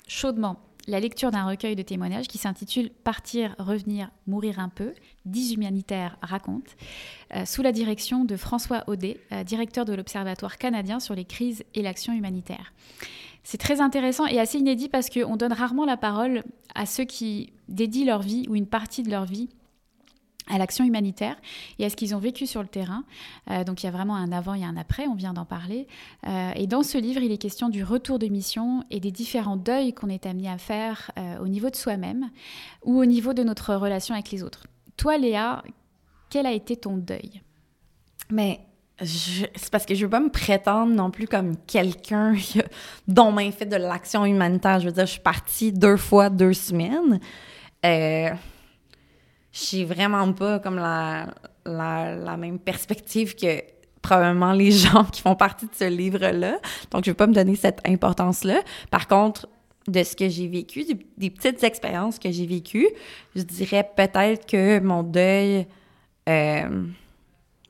chaudement la lecture d'un recueil de témoignages qui s'intitule Partir, revenir, mourir un peu, 10 humanitaires racontent, euh, sous la direction de François Audet, euh, directeur de l'Observatoire canadien sur les crises et l'action humanitaire. C'est très intéressant et assez inédit parce qu'on donne rarement la parole à ceux qui dédient leur vie ou une partie de leur vie à l'action humanitaire et à ce qu'ils ont vécu sur le terrain. Euh, donc il y a vraiment un avant et un après, on vient d'en parler. Euh, et dans ce livre, il est question du retour de mission et des différents deuils qu'on est amené à faire euh, au niveau de soi-même ou au niveau de notre relation avec les autres. Toi, Léa, quel a été ton deuil? Mais c'est parce que je veux pas me prétendre non plus comme quelqu'un dont main fait de l'action humanitaire. Je veux dire, je suis partie deux fois deux semaines. J'ai vraiment pas comme la, la, la même perspective que probablement les gens qui font partie de ce livre-là. Donc, je vais pas me donner cette importance-là. Par contre, de ce que j'ai vécu, des, des petites expériences que j'ai vécues, je dirais peut-être que mon deuil... euh,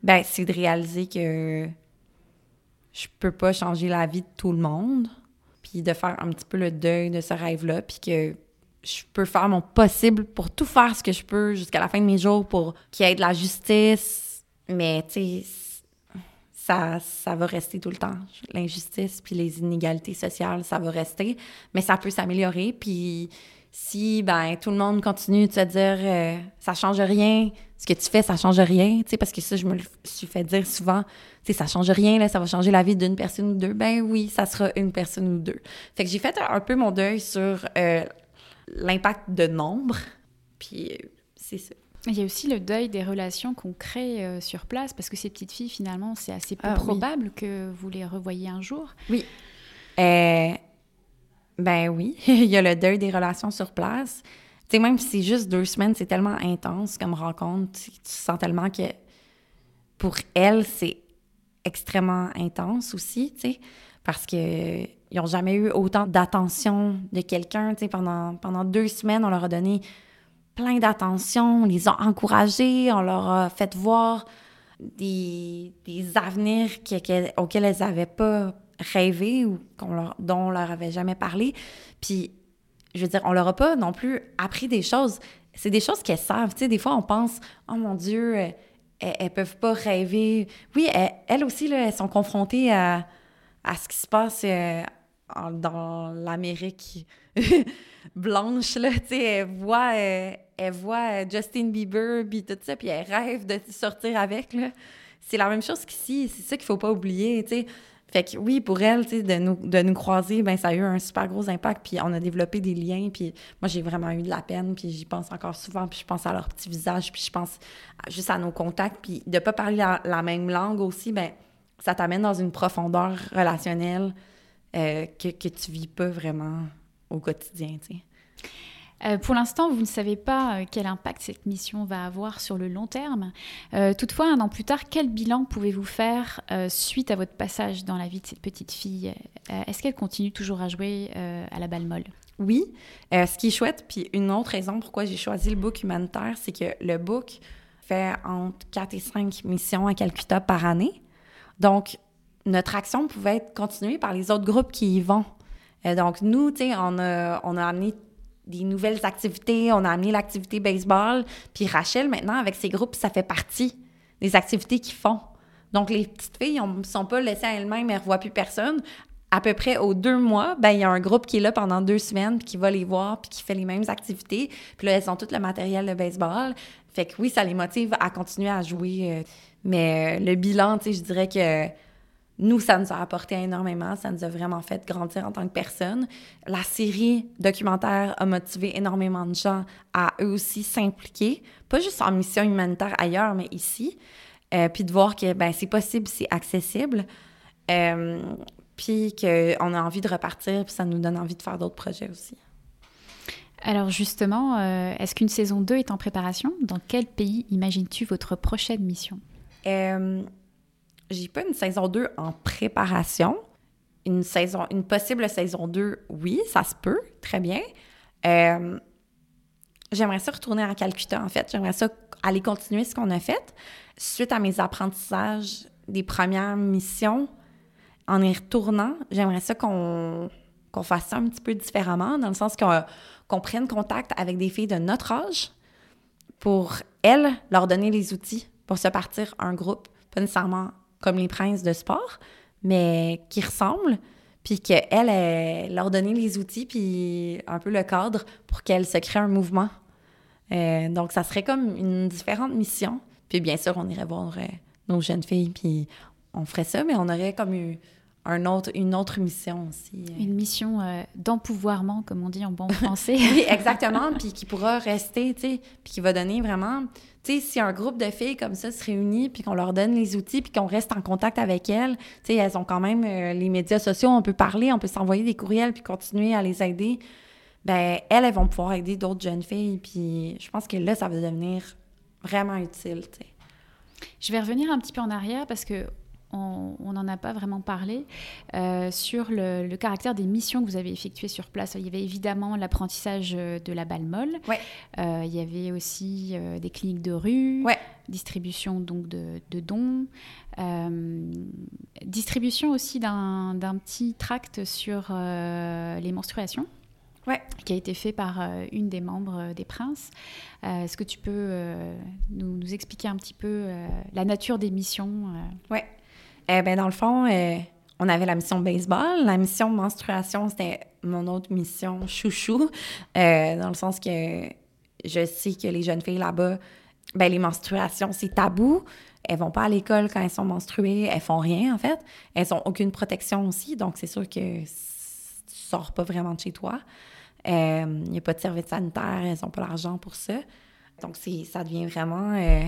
ben, c'est de réaliser que je peux pas changer la vie de tout le monde, puis de faire un petit peu le deuil de ce rêve-là, puis que je peux faire mon possible pour tout faire ce que je peux jusqu'à la fin de mes jours pour qu'il y ait de la justice, mais tu sais, ça, ça va rester tout le temps. L'injustice puis les inégalités sociales, ça va rester, mais ça peut s'améliorer, puis si ben tout le monde continue de se dire euh, ça change rien, ce que tu fais ça change rien, tu sais parce que ça je me suis fait dire souvent, tu sais ça change rien là, ça va changer la vie d'une personne ou deux. Ben oui, ça sera une personne ou deux. Fait que j'ai fait un peu mon deuil sur euh, l'impact de nombre, puis euh, c'est ça. Il y a aussi le deuil des relations qu'on crée euh, sur place, parce que ces petites filles, finalement, c'est assez peu Ah, oui. probable que vous les revoyiez un jour. Oui. Euh, ben oui, il y a le deuil des relations sur place. Tu sais, même si c'est juste deux semaines, c'est tellement intense comme rencontre. Tu tu sens tellement que pour elle, c'est extrêmement intense aussi, tu sais, parce que ils n'ont jamais eu autant d'attention de quelqu'un, pendant, pendant deux semaines, on leur a donné plein d'attention, on les a encouragés, on leur a fait voir des, des avenirs que- que- auxquels elles n'avaient pas rêvé ou dont on leur avait jamais parlé. Puis, je veux dire, on leur a pas non plus appris des choses. C'est des choses qu'elles savent. Tu sais, des fois, on pense, oh mon Dieu, elles, elles peuvent pas rêver. Oui, elles, elles aussi, là, elles sont confrontées à, à ce qui se passe euh, dans l'Amérique blanche, là. Tu sais, elles voient, euh, elles voient euh, Justin Bieber, puis tout ça, puis elles rêvent de sortir avec, là. C'est la même chose qu'ici. C'est ça qu'il faut pas oublier, tu sais. Fait que oui, pour elle, tu sais, de nous, de nous croiser, ben ça a eu un super gros impact, puis on a développé des liens, puis moi, j'ai vraiment eu de la peine, puis j'y pense encore souvent, puis je pense à leur petit visage, puis je pense juste à nos contacts, puis de pas parler la, la même langue aussi, ben ça t'amène dans une profondeur relationnelle euh, que, que tu vis pas vraiment au quotidien. Euh, pour l'instant, vous ne savez pas euh, quel impact cette mission va avoir sur le long terme. Euh, toutefois, un an plus tard, quel bilan pouvez-vous faire suite à votre passage dans la vie de cette petite fille? Est-ce qu'elle continue toujours à jouer à la balle molle? Oui, ce qui est chouette, puis une autre raison pourquoi j'ai choisi le book humanitaire, c'est que le book fait entre 4 et 5 missions à Calcutta par année. Donc, notre action pouvait être continuée par les autres groupes qui y vont. Euh, donc, nous, tu sais, on a, on a amené des nouvelles activités, on a amené l'activité baseball, puis Rachel, maintenant, avec ses groupes, ça fait partie des activités qu'ils font. Donc, les petites filles ne sont pas laissées à elles-mêmes, elles ne revoient plus personne. À peu près aux deux mois, ben il y a un groupe qui est là pendant deux semaines, puis qui va les voir, puis qui fait les mêmes activités. Puis là, elles ont tout le matériel de baseball. Fait que oui, ça les motive à continuer à jouer. Mais euh, le bilan, tu sais, je dirais que nous, ça nous a apporté énormément. Ça nous a vraiment fait grandir en tant que personne. La série documentaire a motivé énormément de gens à eux aussi s'impliquer, pas juste en mission humanitaire ailleurs, mais ici. Euh, puis de voir que ben, c'est possible, c'est accessible. Euh, puis qu'on a envie de repartir, puis ça nous donne envie de faire d'autres projets aussi. Alors justement, est-ce qu'une saison 2 est en préparation? Dans quel pays imagines-tu votre prochaine mission? Euh, j'ai pas une saison 2 en préparation. Une saison, une possible saison 2, oui, ça se peut, très bien. Euh, j'aimerais ça retourner à Calcutta, en fait. J'aimerais ça aller continuer ce qu'on a fait. Suite à mes apprentissages des premières missions, en y retournant, j'aimerais ça qu'on fasse ça un petit peu différemment, dans le sens qu'on prenne contact avec des filles de notre âge pour, elles, leur donner les outils pour se partir un groupe, pas nécessairement comme les princes de sport, mais qui ressemblent, puis qu'elles, elles, leur donner les outils, puis un peu le cadre pour qu'elles se créent un mouvement. Euh, donc, ça serait comme une différente mission. Puis bien sûr, on irait voir euh, nos jeunes filles, puis on ferait ça, mais on aurait comme eu un autre, une autre mission aussi. euh. Une mission euh, d'empouvoirment, comme on dit en bon français. Oui, exactement, puis qui pourra rester, tu sais, puis qui va donner vraiment, tu sais, si un groupe de filles comme ça se réunit, puis qu'on leur donne les outils, puis qu'on reste en contact avec elles, tu sais, elles ont quand même euh, les médias sociaux, on peut parler, on peut s'envoyer des courriels, puis continuer à les aider. Ben elles, elles vont pouvoir aider d'autres jeunes filles, puis je pense que là, ça va devenir vraiment utile, tu sais. Je vais revenir un petit peu en arrière parce que on n'en a pas vraiment parlé euh, sur le, le caractère des missions que vous avez effectuées sur place. Il y avait évidemment l'apprentissage euh, de la balle molle. Ouais. Euh, il y avait aussi euh, des cliniques de rue, Ouais. distribution donc de, de dons, distribution aussi d'un petit tract sur les menstruations. Ouais. qui a été fait par une des membres des Princes. Euh, Est-ce que tu peux euh, nous, nous expliquer un petit peu euh, la nature des missions Ouais. Eh ben dans le fond, euh, on avait la mission baseball. La mission menstruation, c'était mon autre mission chouchou, euh, dans le sens que je sais que les jeunes filles là-bas, ben les menstruations, c'est tabou. Elles vont pas à l'école quand elles sont menstruées, elles font rien en fait. Elles ont aucune protection aussi, donc c'est sûr que tu sors pas vraiment de chez toi. Il n'y a pas de service sanitaire, elles ont pas l'argent pour ça. Donc ça devient vraiment euh,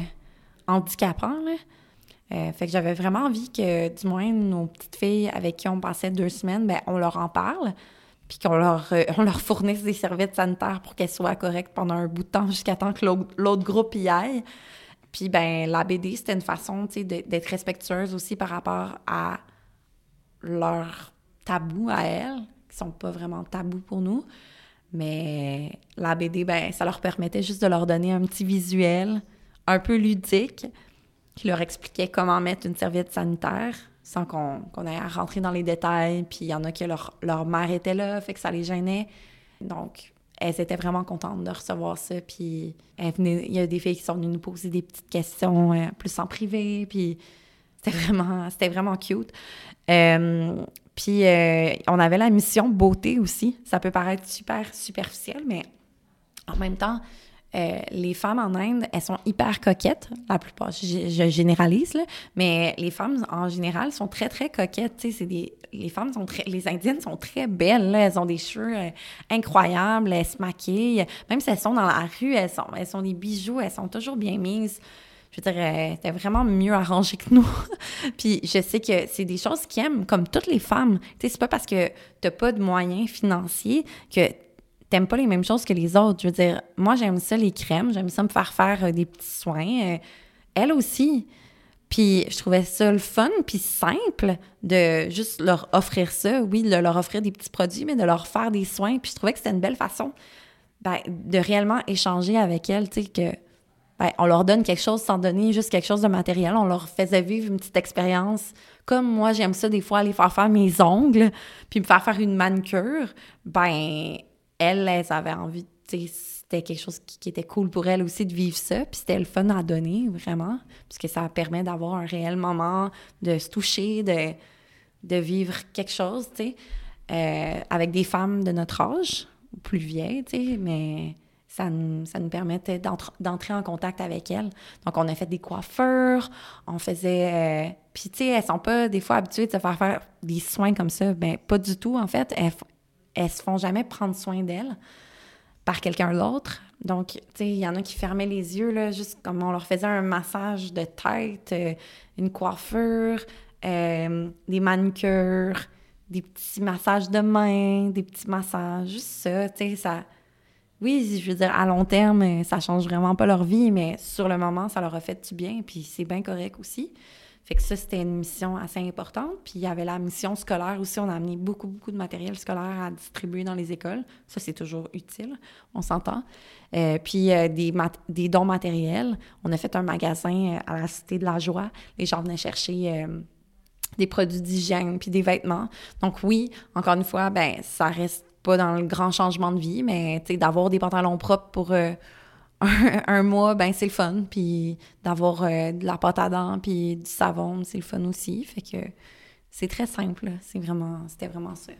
handicapant là. Euh, fait que j'avais vraiment envie que, du moins, nos petites filles avec qui on passait deux semaines, ben, on leur en parle, puis qu'on leur, euh, leur fournisse des serviettes sanitaires pour qu'elles soient correctes pendant un bout de temps jusqu'à temps que l'autre groupe y aille. Puis, ben, la BD, c'était une façon, d'être respectueuse aussi par rapport à leurs tabous à elles, qui sont pas vraiment tabous pour nous. Mais la BD, ben, ça leur permettait juste de leur donner un petit visuel un peu ludique qui leur expliquait comment mettre une serviette sanitaire sans qu'on qu'on ait à rentrer dans les détails. Puis il y en a que leur, leur mère était là, fait que ça les gênait. Donc, elles étaient vraiment contentes de recevoir ça. Puis il y a des filles qui sont venues nous poser des petites questions euh, plus en privé. Puis c'était vraiment, vraiment cute. Euh, puis euh, on avait la mission beauté aussi. Ça peut paraître super superficiel, mais en même temps, euh, les femmes en Inde, elles sont hyper coquettes, la plupart, je, généralise, là, mais les femmes en général sont très, très coquettes. c'est des, les femmes sont très, les Indiennes sont très belles, elles ont des cheveux euh, incroyables, elles se maquillent, même si elles sont dans la rue, elles sont, elles sont des bijoux, elles sont toujours bien mises. Je veux dire, euh, c'était vraiment mieux arrangé que nous. Puis je sais que c'est des choses qu'ils aiment, comme toutes les femmes. Tu sais, c'est pas parce que t'as pas de moyens financiers que t'aimes pas les mêmes choses que les autres. Je veux dire, moi, j'aime ça, les crèmes. J'aime ça me faire faire euh, des petits soins. Euh, elle aussi. Puis je trouvais ça le fun, puis simple de juste leur offrir ça. Oui, de leur offrir des petits produits, mais de leur faire des soins. Puis je trouvais que c'était une belle façon ben, de réellement échanger avec elles, tu sais, que ben, on leur donne quelque chose sans donner juste quelque chose de matériel. On leur faisait vivre une petite expérience. Comme moi, j'aime ça des fois aller faire faire mes ongles, puis me faire faire une manucure. Ben, elles, elles avaient envie, c'était quelque chose qui, était cool pour elles aussi de vivre ça. Puis c'était le fun à donner, vraiment, puisque ça permet d'avoir un réel moment, de se toucher, de, de vivre quelque chose, tu sais, euh, avec des femmes de notre âge, plus vieilles, tu sais, mais ça nous, ça nous permettait d'entre- d'entrer en contact avec elles. Donc, on a fait des coiffeurs, on faisait... euh, Puis, tu sais, elles sont pas des fois habituées de se faire faire des soins comme ça. Ben pas du tout, en fait. Elles se font jamais prendre soin d'elles par quelqu'un d'autre. Donc, tu sais, il y en a qui fermaient les yeux, là, juste comme on leur faisait un massage de tête, euh, une coiffure, euh, des manucures, des petits massages de mains, des petits massages, juste ça, tu sais, ça... Oui, je veux dire, à long terme, ça change vraiment pas leur vie, mais sur le moment, ça leur a fait du bien, puis c'est bien correct aussi. Fait que ça, c'était une mission assez importante. Puis il y avait la mission scolaire aussi. On a amené beaucoup, beaucoup de matériel scolaire à distribuer dans les écoles. Ça, c'est toujours utile, on s'entend. Euh, puis euh, des, mat- des dons matériels. On a fait un magasin euh, à la Cité de la Joie. Les gens venaient chercher des produits d'hygiène puis des vêtements. Donc oui, encore une fois, ben ça reste pas dans le grand changement de vie, mais d'avoir des pantalons propres pour un, un mois, ben c'est le fun. Puis d'avoir euh, de la pâte à dents puis du savon, c'est le fun aussi. Fait que c'est très simple. C'est vraiment, c'était vraiment ça.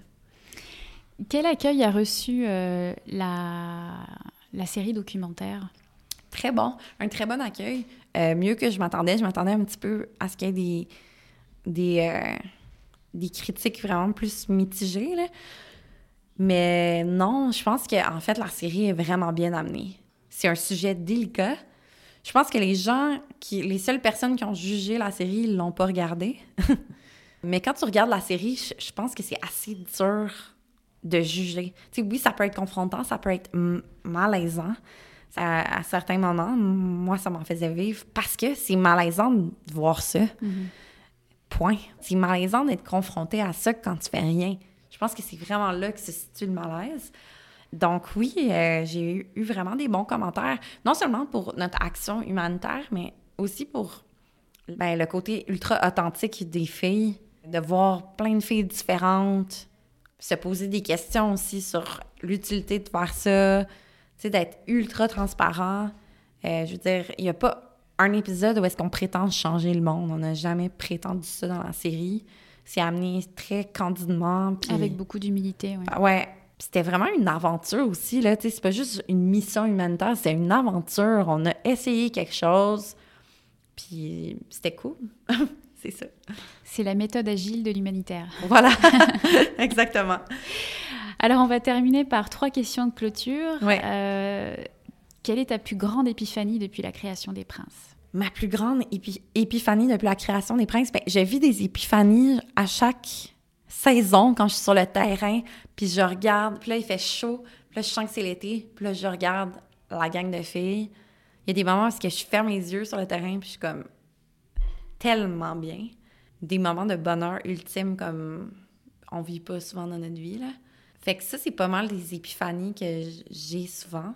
Quel accueil a reçu euh, la, la série documentaire? Très bon, un très bon accueil. Euh, mieux que je m'attendais. Je m'attendais un petit peu à ce qu'il y ait des, des, euh, des critiques vraiment plus mitigées. là. Mais non, je pense qu'en fait, la série est vraiment bien amenée. C'est un sujet délicat. Je pense que les gens, qui, les seules personnes qui ont jugé la série, ils l'ont pas regardée. Mais quand tu regardes la série, je, je pense que c'est assez dur de juger. Tu sais, oui, ça peut être confrontant, ça peut être malaisant Ça- à certains moments. Moi, ça m'en faisait vivre parce que c'est malaisant de voir ça. Point. C'est malaisant d'être confronté à ça quand tu fais rien. Je pense que c'est vraiment là que se situe le malaise. Donc oui, euh, j'ai eu, vraiment des bons commentaires, non seulement pour notre action humanitaire, mais aussi pour ben, le côté ultra authentique des filles, de voir plein de filles différentes, se poser des questions aussi sur l'utilité de faire ça, d'être ultra transparent. Euh, je veux dire, il n'y a pas un épisode où est-ce qu'on prétend changer le monde. On n'a jamais prétendu ça dans la série. C'est amené très candidement. Avec beaucoup d'humilité, ouais. ah Ouais, Puis c'était vraiment une aventure aussi, là. Tu sais, c'est pas juste une mission humanitaire, c'est une aventure. On a essayé quelque chose, puis c'était cool. c'est ça. C'est la méthode agile de l'humanitaire. Voilà, exactement. Alors, on va terminer par trois questions de clôture. Ouais. Euh, quelle est ta plus grande épiphanie depuis la création des princes? Ma plus grande épi- épiphanie depuis la création des princes, ben, je vis des épiphanies à chaque saison quand je suis sur le terrain, puis je regarde, puis là, il fait chaud, puis là, je sens que c'est l'été, puis là, je regarde la gang de filles. Il y a des moments où je ferme les yeux sur le terrain, puis je suis comme tellement bien. Des moments de bonheur ultime comme on vit pas souvent dans notre vie, là. Fait que ça, c'est pas mal des épiphanies que j'ai souvent.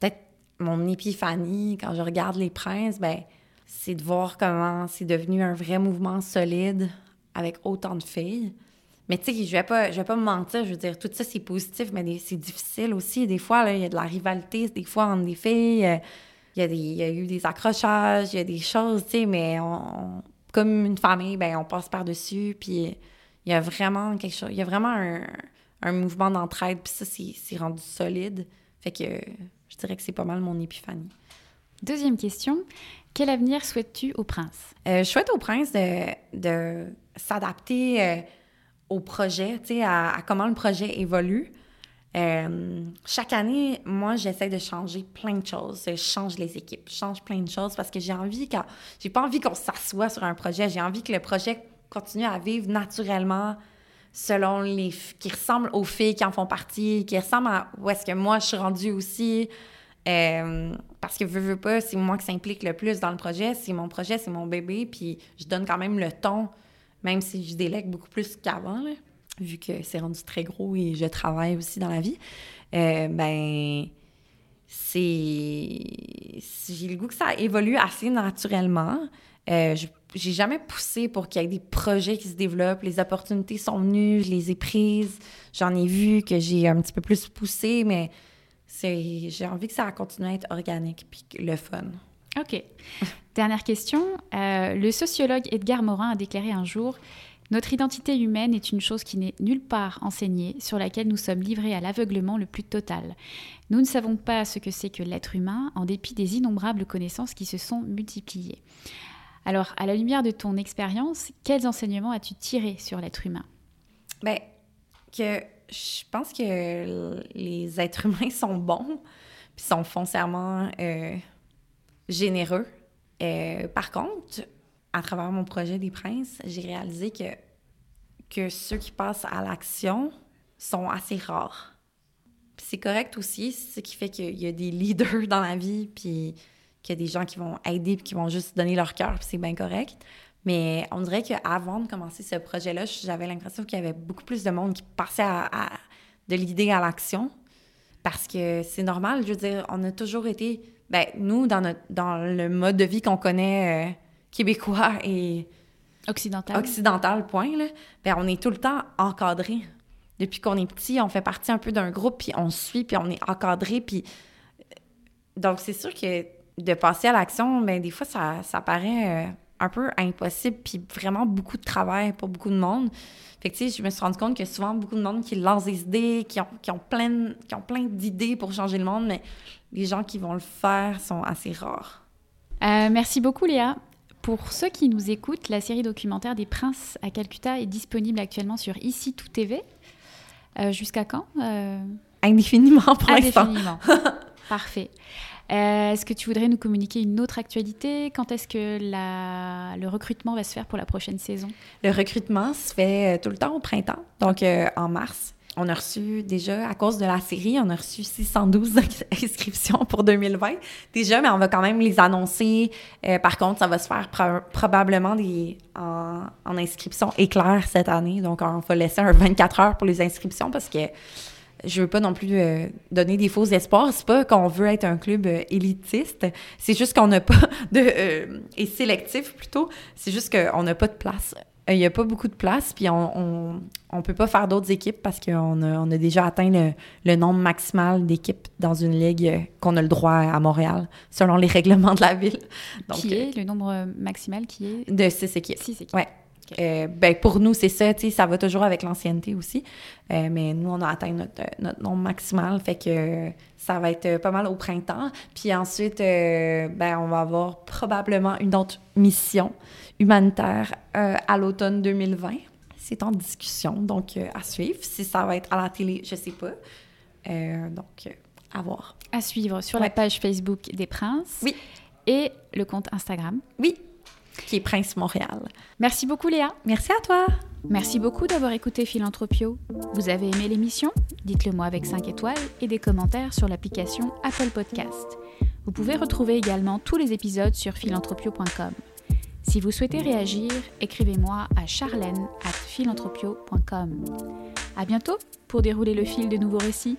Peut-être mon épiphanie, quand je regarde les princes, ben, c'est de voir comment c'est devenu un vrai mouvement solide avec autant de filles. Mais tu sais, je vais pas, je vais pas me mentir, je veux dire, tout ça, c'est positif, mais c'est difficile aussi. Des fois, il y a de la rivalité, des fois, entre des filles. euh, Il y, a des- il y a eu des accrochages, il y a des choses, tu sais, mais on, on- comme une famille, ben, on passe par-dessus, puis il y a vraiment quelque chose, il y a vraiment un, un mouvement d'entraide, puis ça, c'est c'est rendu solide. Fait que euh, je dirais que c'est pas mal mon épiphanie. Deuxième question. Quel avenir souhaites-tu aux princes? Euh, je souhaite au prince de, de s'adapter euh, au projet, tu sais, à, comment le projet évolue. Euh, chaque année, moi, j'essaie de changer plein de choses. Je change les équipes, je change plein de choses parce que j'ai envie, quand, j'ai pas envie qu'on s'assoie sur un projet. J'ai envie que le projet continue à vivre naturellement selon les... qui ressemble aux filles qui en font partie, qui ressemble à où est-ce que moi, je suis rendue aussi. Euh, parce que veux, veux pas, c'est moi qui s'implique le plus dans le projet. C'est mon projet, c'est mon bébé, puis je donne quand même le ton, même si je délègue beaucoup plus qu'avant, vu que c'est rendu très gros et je travaille aussi dans la vie. Euh, ben, c'est. J'ai le goût que ça évolue assez naturellement. Euh, je- j'ai jamais poussé pour qu'il y ait des projets qui se développent. Les opportunités sont venues, je les ai prises. J'en ai vu que j'ai un petit peu plus poussé, mais j'ai envie que ça continue à être organique puis le fun. Ok. Dernière question. Euh, le sociologue Edgar Morin a déclaré un jour Notre identité humaine est une chose qui n'est nulle part enseignée, sur laquelle nous sommes livrés à l'aveuglement le plus total. Nous ne savons pas ce que c'est que l'être humain, en dépit des innombrables connaissances qui se sont multipliées. Alors, à la lumière de ton expérience, quels enseignements as-tu tirés sur l'être humain? Ben, que je pense que les êtres humains sont bons, puis sont foncièrement euh, généreux. Euh, par contre, à travers mon projet des princes, j'ai réalisé que, que ceux qui passent à l'action sont assez rares. C'est correct aussi, ce qui fait qu'il y a des leaders dans la vie, puis qu'il y a des gens qui vont aider, puis qui vont juste donner leur cœur, puis c'est bien correct. Mais on dirait qu'avant de commencer ce projet-là, j'avais l'impression qu'il y avait beaucoup plus de monde qui passait de l'idée à l'action. Parce que c'est normal, je veux dire, on a toujours été, ben, nous, dans, notre, dans le mode de vie qu'on connaît euh, québécois et Occidental occidental, point, là, ben, on est tout le temps encadré. Depuis qu'on est petit, on fait partie un peu d'un groupe, puis on suit, puis on est encadré, puis... Donc, c'est sûr que de passer à l'action, ben, des fois, ça, ça paraît euh, un peu impossible, puis vraiment beaucoup de travail pour beaucoup de monde. Fait que, tu sais, je me suis rendu compte que souvent, beaucoup de monde qui lancent des idées, qui ont, qui ont plein, qui ont plein d'idées pour changer le monde, mais les gens qui vont le faire sont assez rares. Euh, merci beaucoup Léa. Pour ceux qui nous écoutent, la série documentaire des princes à Calcutta est disponible actuellement sur Ici Tout TV. Euh, Jusqu'à quand Euh, Indéfiniment pour l'instant. Indéfiniment. Parfait. Est-ce que tu voudrais nous communiquer une autre actualité? Quand est-ce que la- le recrutement va se faire pour la prochaine saison? Le recrutement se fait tout le temps au printemps, donc en mars. On a reçu déjà, à cause de la série, on a reçu 612 inscriptions pour 2020 déjà, mais on va quand même les annoncer. Euh, par contre, ça va se faire pro- probablement en, inscription éclair cette année. Donc, on va laisser un 24 heures pour les inscriptions parce que je veux pas non plus euh, donner des faux espoirs. C'est pas qu'on veut être un club euh, élitiste. C'est juste qu'on n'a pas de... et sélectif, plutôt. C'est juste qu'on n'a pas de place. Euh, Il n'y a pas beaucoup de place, puis on, on, on peut pas faire d'autres équipes parce qu'on a, on a déjà atteint le, le nombre maximal d'équipes dans une ligue euh, qu'on a le droit à Montréal, selon les règlements de la ville. Donc, Qui euh, est le nombre maximal qui est? de six équipes. Six équipes. Ouais. Euh, ben, pour nous, c'est ça, tu sais, ça va toujours avec l'ancienneté aussi. Euh, mais nous, on a atteint notre, notre nombre maximal, fait que ça va être pas mal au printemps. Puis ensuite, euh, ben, on va avoir probablement une autre mission humanitaire euh, à l'automne 2020. C'est en discussion, donc euh, à suivre. Si ça va être à la télé, je sais pas. Euh, donc, euh, à voir. À suivre sur la page Facebook des Princes. Oui. Et le compte Instagram. Oui, qui est Prince Montréal. Merci beaucoup Léa. Merci à toi. Merci beaucoup d'avoir écouté Philanthropio. Vous avez aimé l'émission? Dites-le moi avec 5 étoiles et des commentaires sur l'application Apple Podcast. Vous pouvez retrouver également tous les épisodes sur philanthropio.com. Si vous souhaitez réagir, écrivez-moi à charlène at philanthropio.com. À bientôt pour dérouler le fil de nouveaux récits.